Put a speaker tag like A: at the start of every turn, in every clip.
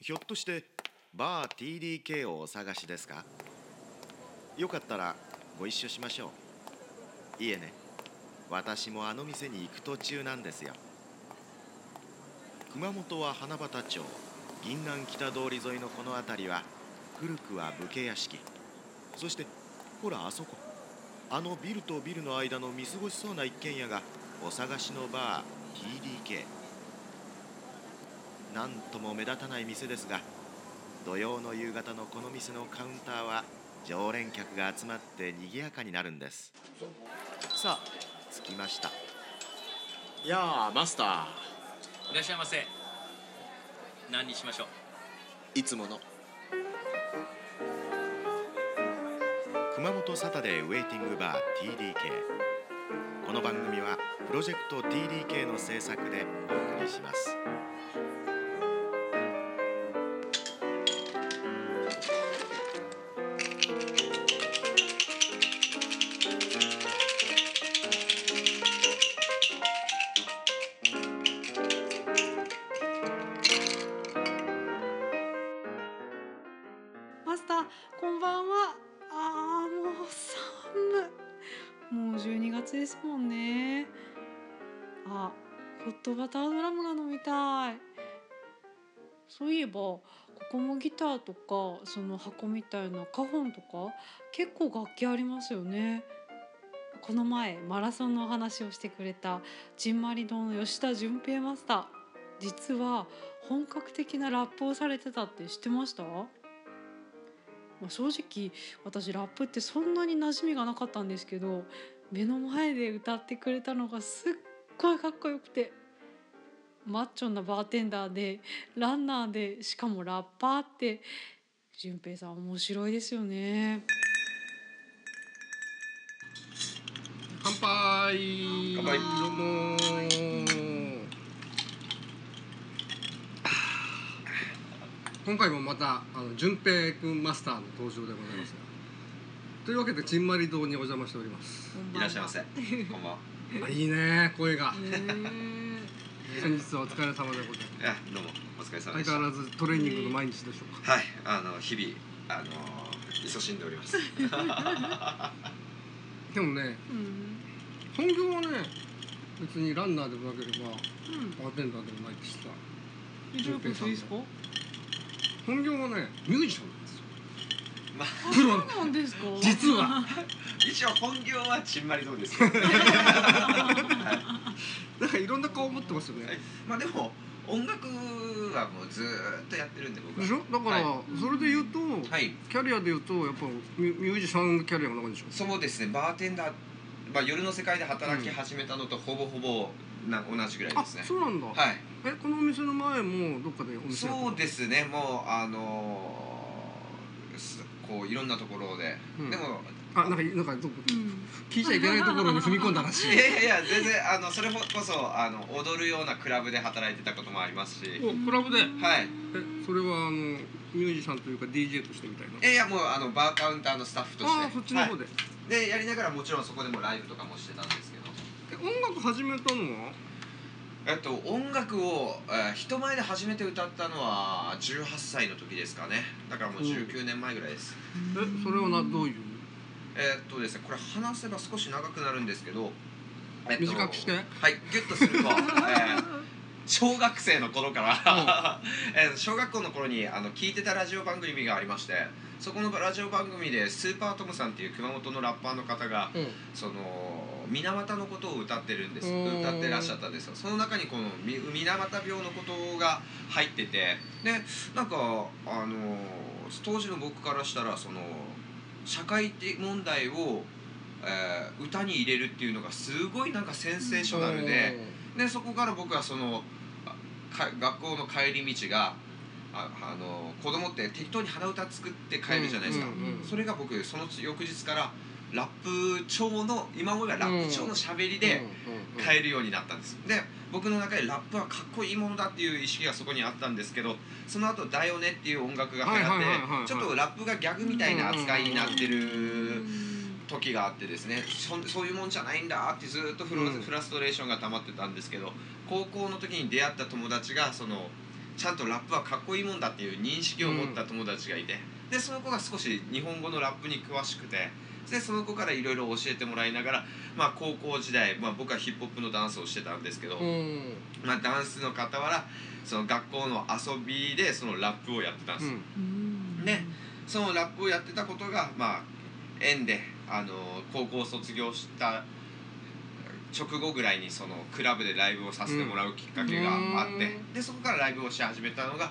A: ひょっとしてバー TDK をお探しですか？よかったらご一緒しましょう。いえね。私もあの店に行く途中なんですよ。熊本は花畑町。銀南北通り沿いのこの辺りは古くは武家屋敷。そしてほらあそこ。あのビルとビルの間の見過ごしそうな一軒家がお探しのバー TDK なんとも目立たない店ですが土曜の夕方のこの店のカウンターは常連客が集まって賑やかになるんです。さあ着きました。
B: いやーマスター。
C: いらっしゃいませ。何にしましょう？
B: いつもの。
A: 熊本サタデーウェイティングバー TDK この番組はプロジェクト TDK の制作でお送りします
D: マスターこんばんは。あーもう寒もう12月ですもんね。あホットバタードラムが飲みたい。そういえばここもギターとかその箱みたいなカホンとか結構楽器ありますよね。この前マラソンのお話をしてくれたじんまり堂の吉田純平マスター。実は本格的なラップをされてたって知ってました？まあ正直私ラップってそんなに馴染みがなかったんですけど目の前で歌ってくれたのがすっごいかっこよくてマッチョなバーテンダーでランナーでしかもラッパーって淳平さん面白いですよね。
B: 乾杯。
C: 乾杯。
B: どうも今回もまたあの順平くんマスターの登場でございますが。というわけでちんまり堂にお邪魔しております。
C: いらっしゃいませ。こんばんは。
B: あいいね声が。
D: ね
B: 先日はお疲れ様でございます。
C: いやどうもお疲れ様でした。
B: 相変わらずトレーニングの毎日でしょうか。
C: はい。あの日々あの勤しんでおります。
B: でもね
D: うん
B: 本業はね別にランナーでもなければ
D: うん。
B: バーテンダーでもないってさ
D: えどういうことですか
B: 本業はねミュージシャンなんですよ。
C: まあ。
D: あそうなんですか？
B: 実は。
C: 一応本業はちんまりどうですけど、
B: なんかいろんな顔持ってますよね、
C: まあでも音楽はもうずーっとやってるんで僕は。
B: でしょ？だから、
C: は
B: それで言うと、
C: はい。
B: キャリアで言うとやっぱミュミュージシャンキャリアが長いんでしょ？
C: そうですね。バーテンダー、まあ、夜の世界で働き始めたのとほぼほぼな同じぐらい
B: あ
C: ですね。
B: そうなんだ、
C: はい
B: えこのお店の前もどっかでお店
C: そうですねもうあのーすこういろんなところで、
B: うん。
C: でも
B: あなんかなんかどこ？
D: うん。
B: 聞いちゃいけないところに踏み込んだらしい。
C: いやいやいや全然あのそれこそあの踊るようなクラブで働いてたこともありますし。
B: おクラブで？え
C: はい。
B: それはあのミュージシャンというか DJ としてみたいな？
C: えいやもうあのバーカウンターのスタッフとして。
B: ああそっちの方
C: は
B: で、
C: い。でやりながらもちろんそこでもライブとかもしてたんですけど。
B: え音楽始めたのは？
C: えっと音楽を、えー人前で初めて歌ったのは18歳の時ですかね。だからもう19年前ぐらいです、
B: えそれはなどういう？
C: えーっとですねこれ話せば少し長くなるんですけど、えっと
B: 短くして？
C: はいギュッとすると、えー小学生の頃から、えー小学校の頃にあの聞いてたラジオ番組がありましてそこのラジオ番組でスーパートムさんっていう熊本のラッパーの方が
B: うん。
C: その水俣のことを歌ってるんです。
B: うん。
C: 歌ってらっしゃったんですよ。その中にこのみ水俣病のことが入ってて。でなんかあの当時の僕からしたらその社会的問題を、えー歌に入れるっていうのがすごいなんかセンセーショナルで。でそこから僕はその学校の帰り道がああの子供って適当に鼻歌作って帰るじゃないですか、それが僕その翌日からラップ調の今まではラップ調の喋りで
B: うんうん
C: 変えるようになったんです。で僕の中でラップはかっこいいものだっていう意識がそこにあったんですけどその後だよね」っていう音楽が流行ってちょっとラップがギャグみたいな扱いになってる時があってですねそそういうもんじゃないんだってずっとフラストレーションが溜まってたんですけど高校の時に出会った友達がそのちゃんとラップはかっこいいもんだっていう認識を持った友達がいて、でその子が少し日本語のラップに詳しくてでその子からいろいろ教えてもらいながら、まあ、高校時代、まあ、僕はヒップホップのダンスをしてたんですけど、
B: うん。
C: まあ、ダンスの傍らその学校の遊びでそのラップをやってたんです。よ、
D: うん。
C: ね。そのラップをやってたことがまあ縁であの高校を卒業した直後ぐらいにそのクラブでライブをさせてもらうきっかけがあって、
B: うん
C: でそこからライブをし始めたのが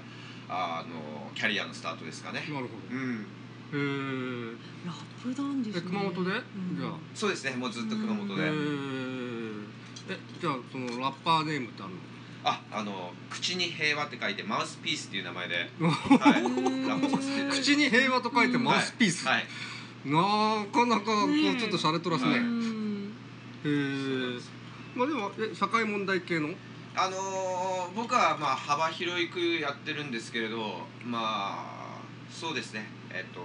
C: あのキャリアのスタートですかね。
B: なるほ
C: うん、
B: どへー。
D: ラップなんですね。
B: え熊本で、
D: うん
B: じゃあ。
C: そうですね。もうずっと熊本で、
B: へー。えじゃあそのラッパーネームってあるの？
C: ああの口に平和って書いてマウスピースっていう名前で、はい、
D: ー
C: ラップさせていただいて。
B: 口に平和と書いてマウスピース、
C: はい、
B: なかなかこうちょっと洒落とらすね、
C: はい。
D: うん
B: へえまあでもえ社会問題系の？
C: あのー僕はまあ幅広くやってるんですけれどまあそうですねえっと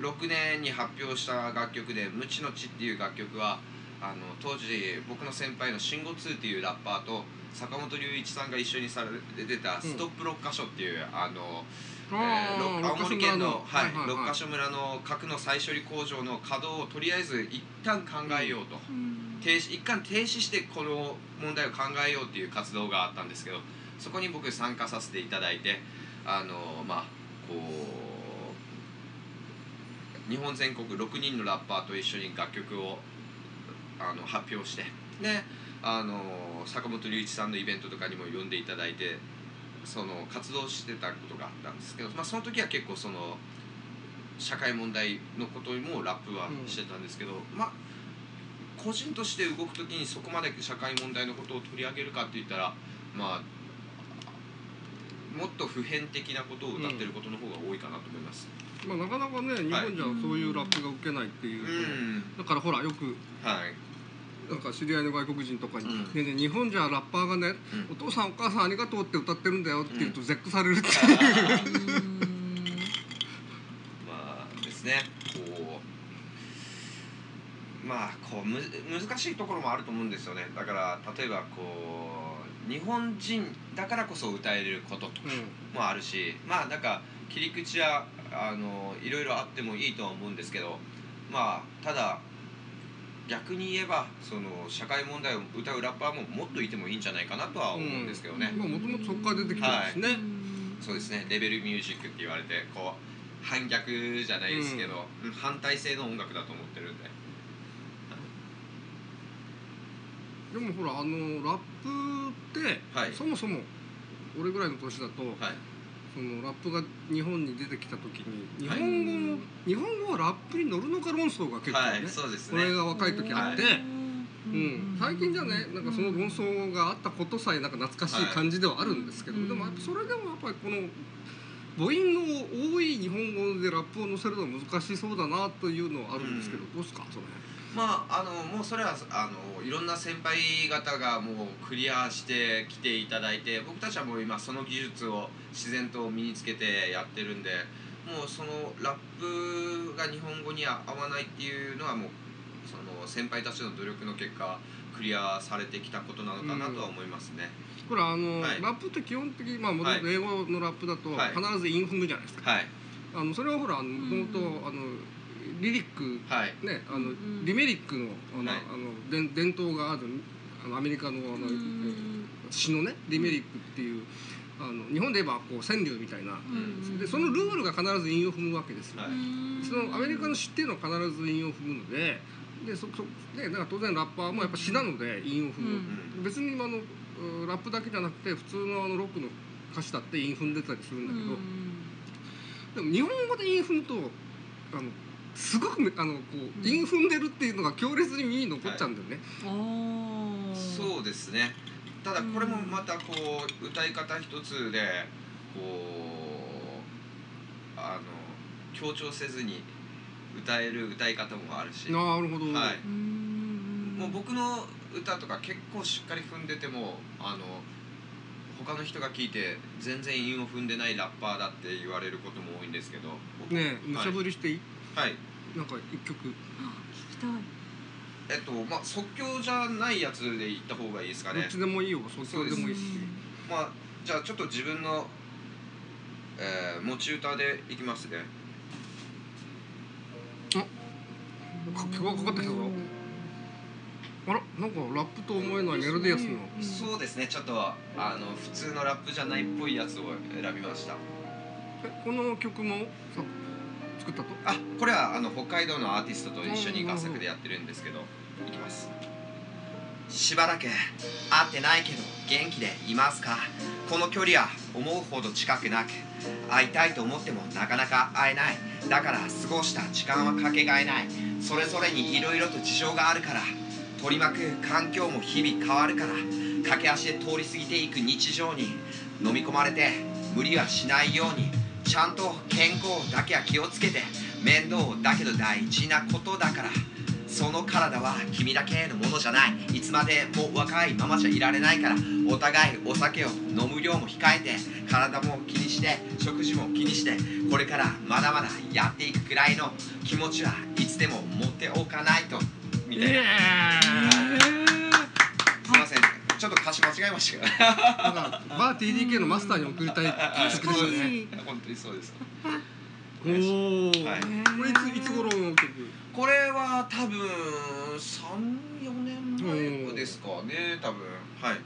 C: 2006年に発表した楽曲で「無知の知」っていう楽曲はあの当時僕の先輩の慎吾2っていうラッパーと坂本龍一さんが一緒にされてた「ストップ六箇所」っていう、あのえーろ青森県の、はい六箇所村の核の再処理工場の稼働をとりあえず一旦考えようと。
D: うん。
C: 停止一貫停止してこの問題を考えようっていう活動があったんですけどそこに僕参加させていただいてあのまあこう日本全国6人のラッパーと一緒に楽曲をあの発表してであの坂本龍一さんのイベントとかにも呼んでいただいてその活動してたことがあったんですけど、まあ、その時は結構その社会問題のことにもラップはしてたんですけど、まあ個人として動く時にそこまで社会問題のことを取り上げるかって言ったらまあもっと普遍的なことを歌ってることの方が多いかなと思います。
B: まあなかなかね日本じゃそういうラップが受けないっていう。だからほらよく
C: はい、
B: なんか知り合いの外国人とかに「
C: うん。
B: ねえねえ日本じゃラッパーがね、
C: うん。
B: お父さんお母さんありがとうって歌ってるん。だよ」って言うと絶句されるっていう、
C: まあですね。こうまあこうむ難しいところもあると思うんですよね。だから例えばこう日本人だからこそ歌えることとかもあるしまあなんか切り口はあのいろいろあってもいいとは思うんですけどまあただ逆に言えばその社会問題を歌うラッパーももっといてもいいんじゃないかなとは思うんですけどね、
B: まあもともとそこから出てきてるんですね、
C: そうですね。レベルミュージックって言われてこう反逆じゃないですけど、うん。反対性の音楽だと思ってるんで
B: でもほらあのラップって、
C: はい。
B: そもそも俺ぐらいの年だと
C: はい。
B: そのラップが日本に出てきた時に日
C: はい。
B: 本語の、日本語はラップに乗るのか論争が結構ね、
C: はいそうですね。
B: これが若い時あって、
C: はい。
B: うん、最近じゃねなんかその論争があったことさえなんか懐かしい感じではあるんですけど、
D: はい
B: でもやっぱそれでもやっぱりこの母音の多い日本語でラップを載せるのは難しそうだなというのはあるんですけど、
C: うん。
B: どうですかそれ
C: まああのもうそれはあのいろんな先輩方がもうクリアしてきていただいて僕たちはもう今その技術を自然と身につけてやってるんでもうそのラップが日本語に合わないっていうのはもうその先輩たちの努力の結果クリアされてきたことなのかなとは思いますね。
B: これあの、
C: はい。
B: ラップって基本的にまあもともと英語のラップだと
C: はい。
B: 必ずインフムじゃないですか、
C: はい。
B: あのそれはほらもともとあのリリック
C: はい。
B: ねあの、
D: うん。
B: リメリックのあの、
C: はい。
B: あの伝伝統があるあのアメリカのあの、詩のねリメリックっていうあの日本で言えばこう川柳みたいな、でそのルールが必ず韻を踏むわけですよ、
C: はい。
B: そのアメリカの詩っていうのは必ず韻を踏むのででそそでだから当然ラッパーもやっぱ詩なので韻を踏む、
C: うん。
B: 別にあのうラップだけじゃなくて普通のあのロックの歌詞だって韻踏んでたりするんだけど、でも日本語で韻踏むとあのすごくめあのこう韻踏んでるっていうのが強烈に耳に残っちゃうんだよね、
C: そうですね。ただこれもまたこう歌い方一つでこうあの強調せずに歌える歌い方もあるし。
B: なるほど、
C: はい。もう僕の歌とか結構しっかり踏んでてもあの他の人が聞いて全然韻を踏んでないラッパーだって言われることも多いんですけど。僕
B: ねえ無茶ぶりしていい、
C: はい。
B: なんか一曲。
D: 聞きたい。
C: えっとまあ即興じゃないやつで言った方がいいですかね。
B: どっちでもいいよ即興でもいいし。
C: まあじゃあちょっと自分の、えー持ち歌でいきますね。
B: か曲がかかってきたぞ。あらなんかラップと思えないメロディアスの
D: うん
C: そうですね。ちょっとあの普通のラップじゃないっぽいやつを選びました。
B: えこの曲も？さ作ったと。
C: あこれはあの北海道のアーティストと一緒に合作でやってるんですけど。いきます。しばらく会ってないけど元気でいますか？この距離は思うほど近くなく会いたいと思ってもなかなか会えない。だから過ごした時間はかけがえない。それぞれにいろいろと事情があるから取り巻く環境も日々変わるから駆け足で通り過ぎていく日常に飲み込まれて無理はしないようにちゃんと健康だけは気をつけて面倒だけど大事なことだからその体は君だけのものじゃない。いつまでも若いままじゃいられないからお互いお酒を飲む量も控えて体も気にして食事も気にしてこれからまだまだやっていくくらいの気持ちはいつでも持っておかないと。みたいな、ちょっと歌詞間違えましたけど
B: バー TDK のマスターに送りたい曲ですよね。
C: 本当にそうです。
B: おお、
C: はい。
B: これいついつ頃の曲
C: これは多分34年前ですかね多分。はい。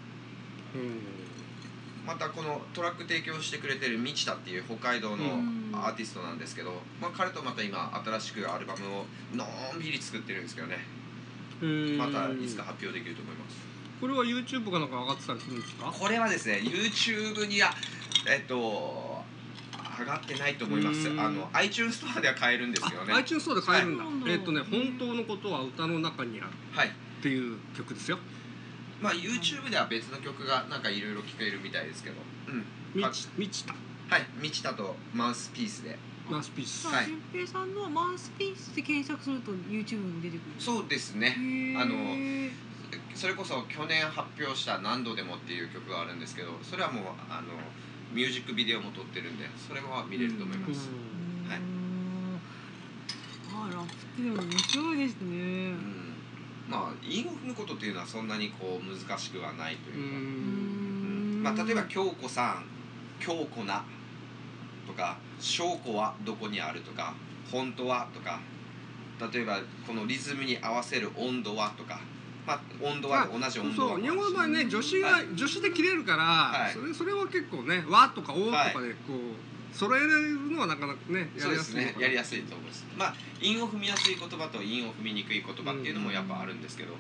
C: またこのトラック提供してくれてる道田っていう北海道の
D: うん。
C: アーティストなんですけど、まあ、彼とまた今新しくアルバムをのんびり作ってるんですけどね
B: うん
C: またいつか発表できると思います
B: これは YouTube かなんか上がってたりするんですか？
C: これはですね YouTube にはえっと上がってないと思います。
B: うん。
C: あの iTunes ストアでは買えるんですよね。
B: あ iTunes ストアで買えるんだ、
D: はい。
B: えっ、とね「本当のことは歌の中にある」
C: はい。
B: っていう曲ですよ。
C: まあ YouTube では別の曲がなんかいろいろ聴けるみたいですけど。うん。
B: み
C: はい
B: ちみちた？
C: はい。道田とマウスピースで。
B: マウスピース。
C: はい。
D: 新平さんのマウスピースで検索すると YouTube に出てくる。
C: そうですね。あのそれこそ去年発表した「何度でも」っていう曲があるんですけどそれはもうあのミュージックビデオも撮ってるんでそれは見れると思います、はい。
D: あラップってでも面白いですね。
C: うん。まあ韻を踏むことっていうのはそんなにこう難しくはないと
B: う
C: いうか、
D: う
C: ん。まあ、例えば「京子さん」「京子な」とか「証拠はどこにある」とか「本当は」とか例えばこのリズムに合わせる温度はとか、まあ、温度は同じ温度は。
B: そう日本語の場合ね助詞が、
C: はい。
B: 助詞で切れるから、
C: はい。
B: それそれは結構ね「和」とか「お」とかでこう揃えられるのはなかなかねや
C: そうです
B: りやすい
C: ねやりやすいと思います。まあ韻を踏みやすい言葉と韻を踏みにくい言葉っていうのもやっぱあるんですけど、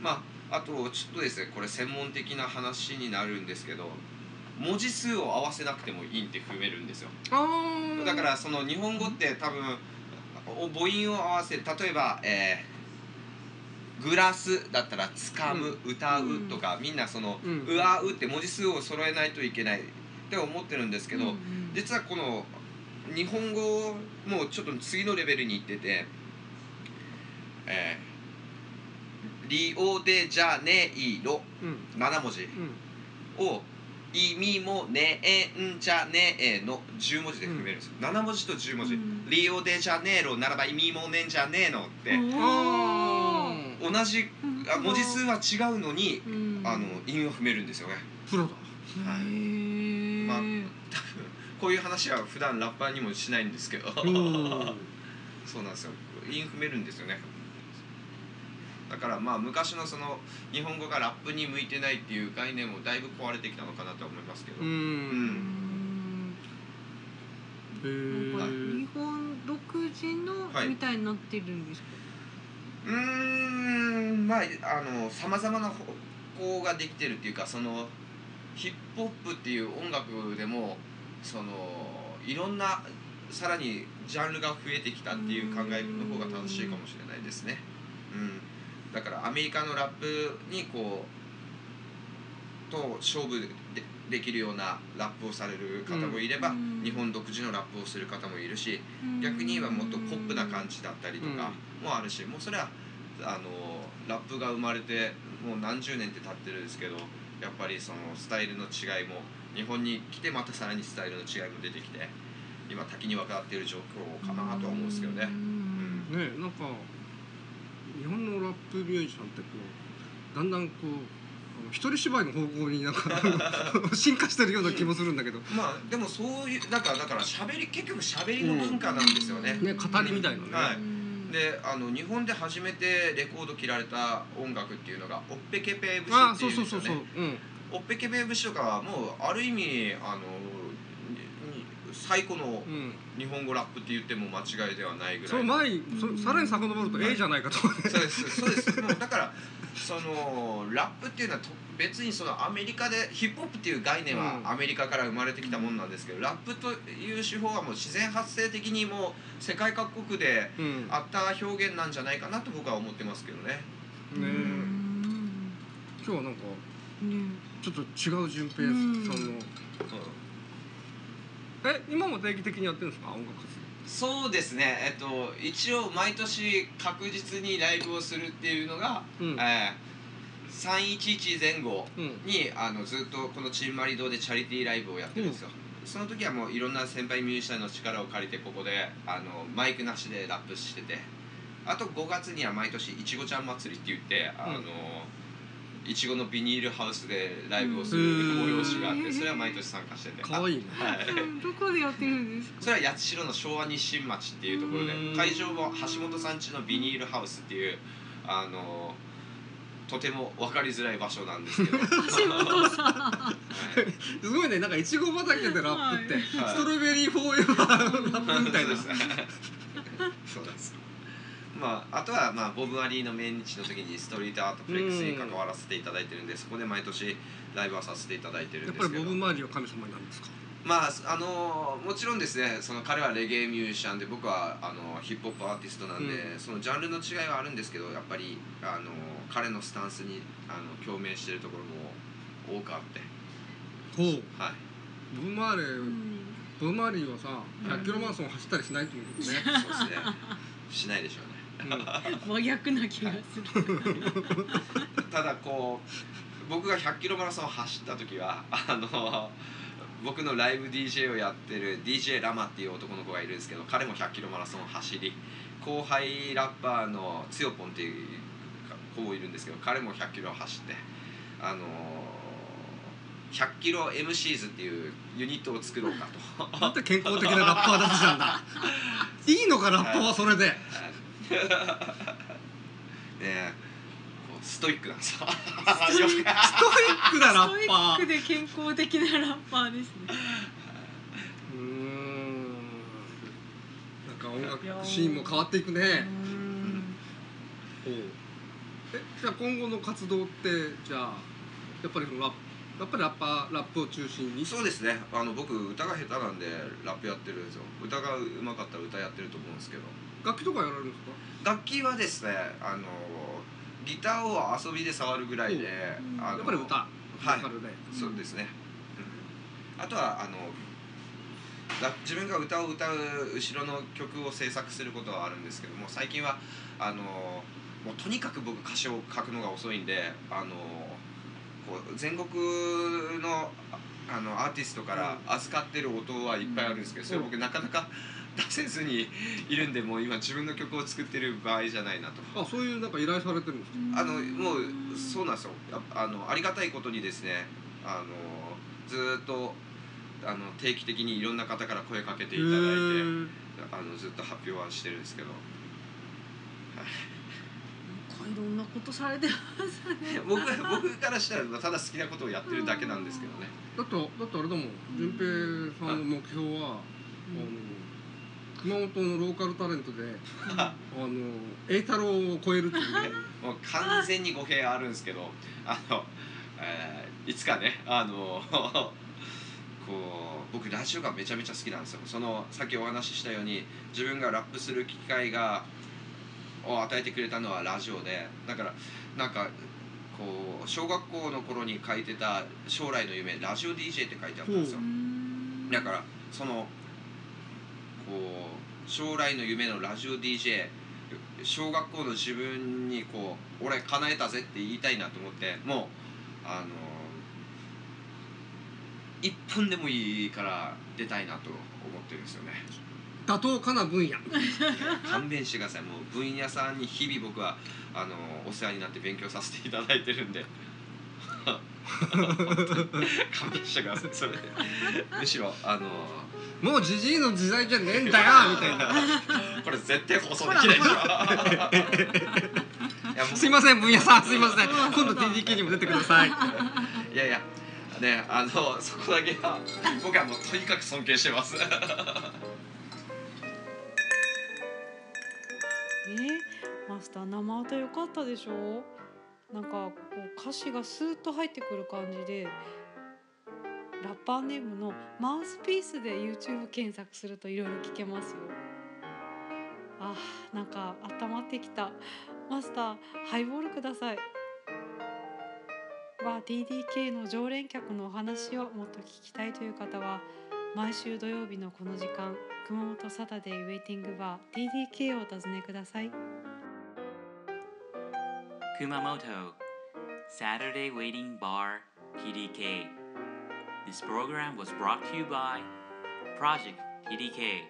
C: まああとちょっとですねこれ専門的な話になるんですけど文字数を合わせなくても韻って踏めるんですよ。だからその日本語って多分お母音を合わせる例えば、えーグラスだったら「つかむ」歌う」とか、みんなその「
B: うん。
C: うわう」って文字数を揃えないといけないって思ってるんですけど、
D: うん。うん
C: 実はこの日本語もちょっと次のレベルに行ってて「えーリオデジャネイロ
B: うん。
C: 7文字
B: うん。
C: を「意味もねえんじゃねえ」の10文字で踏めるんですよ、7文字と10文字、
D: うん。
C: リオデジャネイロならば意味もねえんじゃねえのって、同じあ文字数は違うのに、
D: うん。
C: あの韻を踏めるんですよね。
B: プロだ。
C: はい。まあ多分こういう話は普段ラッパーにもしないんですけど。そうなんですよ。韻踏めるんですよね。だからまあ昔のその日本語がラップに向いてないっていう概念もだいぶ壊れてきたのかなとは思いますけど、
B: う
C: うん。
B: んへー。
D: なんか日本独自の
C: はい。
D: みたいになってるんですか、
C: うーんまああのさまざまな方向ができてるっていうかそのヒップホップっていう音楽でもそのいろんなさらにジャンルが増えてきたっていう考えの方が正しいかもしれないですね。うん、だからアメリカのラップにこうと勝負でできるようなラップをされる方もいれば、
D: うん。
C: 日本独自のラップをする方もいるし、逆に言えばもっとポップな感じだったりとかもあるし、もうそれはあのラップが生まれてもう何十年って経ってるんですけどやっぱりそのスタイルの違いも日本に来てまたさらにスタイルの違いも出てきて今多岐に分かっている状況かなとは思うんですけどね。
D: うん
B: ねなんか日本のラップミュージシャンってこうだんだんこうあの一人芝居の方向になんか 進化してるような気もするんだけど、
C: まあでもそういうなんかだから喋り結局喋りの文化なんですよね。
B: ね語りみたいなね、
C: はい
D: うん
C: であの日本で初めてレコード切られた音楽っていうのが「オッペケペ節」ってい
B: そううん
C: ですよねオッペケペ節とかはもうある意味あの最古の
B: うん。
C: 日本語ラップって言っても間違いではないぐらい
B: その前にそさらに遡ると
C: はい
B: A じゃないかと
C: そうですそうです。もうだからそのラップっていうのはと別にそのアメリカでヒップホップっていう概念は
B: うん。
C: アメリカから生まれてきたもんなんですけど、ラップという手法はもう自然発生的にもう世界各国で
B: うん。
C: あった表現なんじゃないかなと僕は思ってますけどね。
D: う
B: ね
D: ん
B: 今日はなんか
D: ね
B: ちょっと違う順平さんのえ今も定期的にやってるんですか？音楽活
C: そうですね、えっと、一応毎年確実にライブをするっていうのが、
B: 動うん。
C: えー、311前後
B: うん。
C: にあのずっとこのチンマリ堂でチャリティーライブをやってるんですよ、その時はもういろんな先輩ミュージシャンの力を借りてここであのマイクなしでラップしててあと5月には毎年いちごちゃん祭りって言ってあの、いちごのビニールハウスでライブをする催しがあってそれは毎年参加してて。
B: かわいいね。
C: あはい。
D: うん。どこでやってるんですか？
C: それは八代の昭和日新町っていうところで
B: うん。
C: 会場も橋本さん家のビニールハウスっていうあのとても分かりづらい場所なんですけど、はい
D: 橋本さん。
B: すごいね。なんかいちご畑でラップって、
C: はい。
B: ストロベリーフォーエバーラップみたいな。
C: そうです。そうなんですまあ、あとは、まあ、ボブ・アリーの命日の時にストリートアートフレックスに関わらせていただいてるんでそこで毎年ライブはさせていただいてる
B: やっぱり
C: んですけど。
B: ボブ・マーリーは神様になるんですか？
C: まああのもちろんですねその彼はレゲエミュージシャンで僕はあのヒップホップアーティストなんで、
B: う
C: そのジャンルの違いはあるんですけどやっぱりあの彼のスタンスにあの共鳴してるところも多くあって。
B: ほう。
C: はい。
B: ボブ・マーレブ・マーリーはさ100キロマラソン走ったりしないと思うんだよね、
C: そうですね。しないでしょうね
D: 真逆な気がする。
C: ただこう僕が100キロマラソンを走った時はあの僕のライブ DJ をやってる DJ ラマっていう男の子がいるんですけど彼も100キロマラソンを走り後輩ラッパーのつよぽんっていう子もいるんですけど彼も100キロ走ってあの100キロ MCs っていうユニットを作ろうかと。
B: なんて健康的なラッパーたちなんだ。いいのかラッパーはそれで
C: ねえこうストイックなんですよよく
B: ストイックなラ
D: ストイ
B: ッパー
D: ックで健康的なラッパーですね。
B: うーん。なんか音楽
D: ー
B: シーンも変わっていくね。
D: うん。
B: ほう。えじゃあ今後の活動ってじゃあやっぱりそのラップやっぱりラッパーラップを中心に？
C: そうですね。あの僕歌が下手なんでラップやってるんですよ。歌が上手かったら歌やってると思うんですけど
B: 楽器とかやられるんですか？
C: 楽器はですねあのギターを遊びで触るぐらいで、
D: うん。
C: あの
B: やっぱり歌ボーカルで、
C: そうですね、うん。あとはあのラ自分が歌を歌う後ろの曲を制作することはあるんですけども最近はあのもうとにかく僕歌詞を書くのが遅いんであのこう全国のああのアーティストから預かってる音はいっぱいあるんですけどそれ僕なかなか出せずにいるんでもう今自分の曲を作ってる場合じゃないなと。
B: あそういうなんか依頼されてるんですか？
C: あのもうそうなんですよ。ああのありがたいことにですねあのずーっとあの定期的にいろんな方から声かけていただいてあのずっと発表はしてるんですけど。
D: なんかいろんなことされてますね。
C: 僕僕からしたらただ好きなことをやってるだけなんですけどね。
B: だってだってあれだもん。順平さんの目標は、あの熊本のローカルタレントであの栄太郎を超えるっていうね。
C: もう完全に語弊あるんですけどあの、えーいつかねあの こう僕ラジオがめちゃめちゃ好きなんですよ。そのさっきお話ししたように自分がラップする機会がを与えてくれたのはラジオでだからなんかこう小学校の頃に書いてた将来の夢ラジオ DJ って書いてあったんですよ。
D: うん。
C: だからそのこう将来の夢のラジオ DJ 小学校の自分にこう俺叶えたぜって言いたいなと思ってもうあの一本でもいいから出たいなと思ってるんですよね。
B: 妥当かな分野。
C: 勘弁してください。もう分野さんに日々僕はあのお世話になって勉強させていただいてるんで勘弁してくださいそれ。むしろあの
B: もうじじいの時代じゃねえんだよ みたいな。
C: これ絶対放送できないでしょ。
B: すいません分野さんすいません。今度 TDK にも出てください。
C: いやいやねあのそこだけは僕はもうとにかく尊敬してます。
D: えー、マスター生歌良かったでしょ？なんかこう歌詞がスーッと入ってくる感じでラッパーネームのマウスピースで YouTube 検索するといろいろ聞けますよ。あなんか温まってきた。マスターハイボールください。わあ TDK の常連客のお話をもっと聞きたいという方は毎週土曜日のこの時間熊本サタデーウェイティングバー TDK をお尋ねください。
E: Kumamoto Saturday Waiting Bar PDK. This program was brought to you by Project TDK.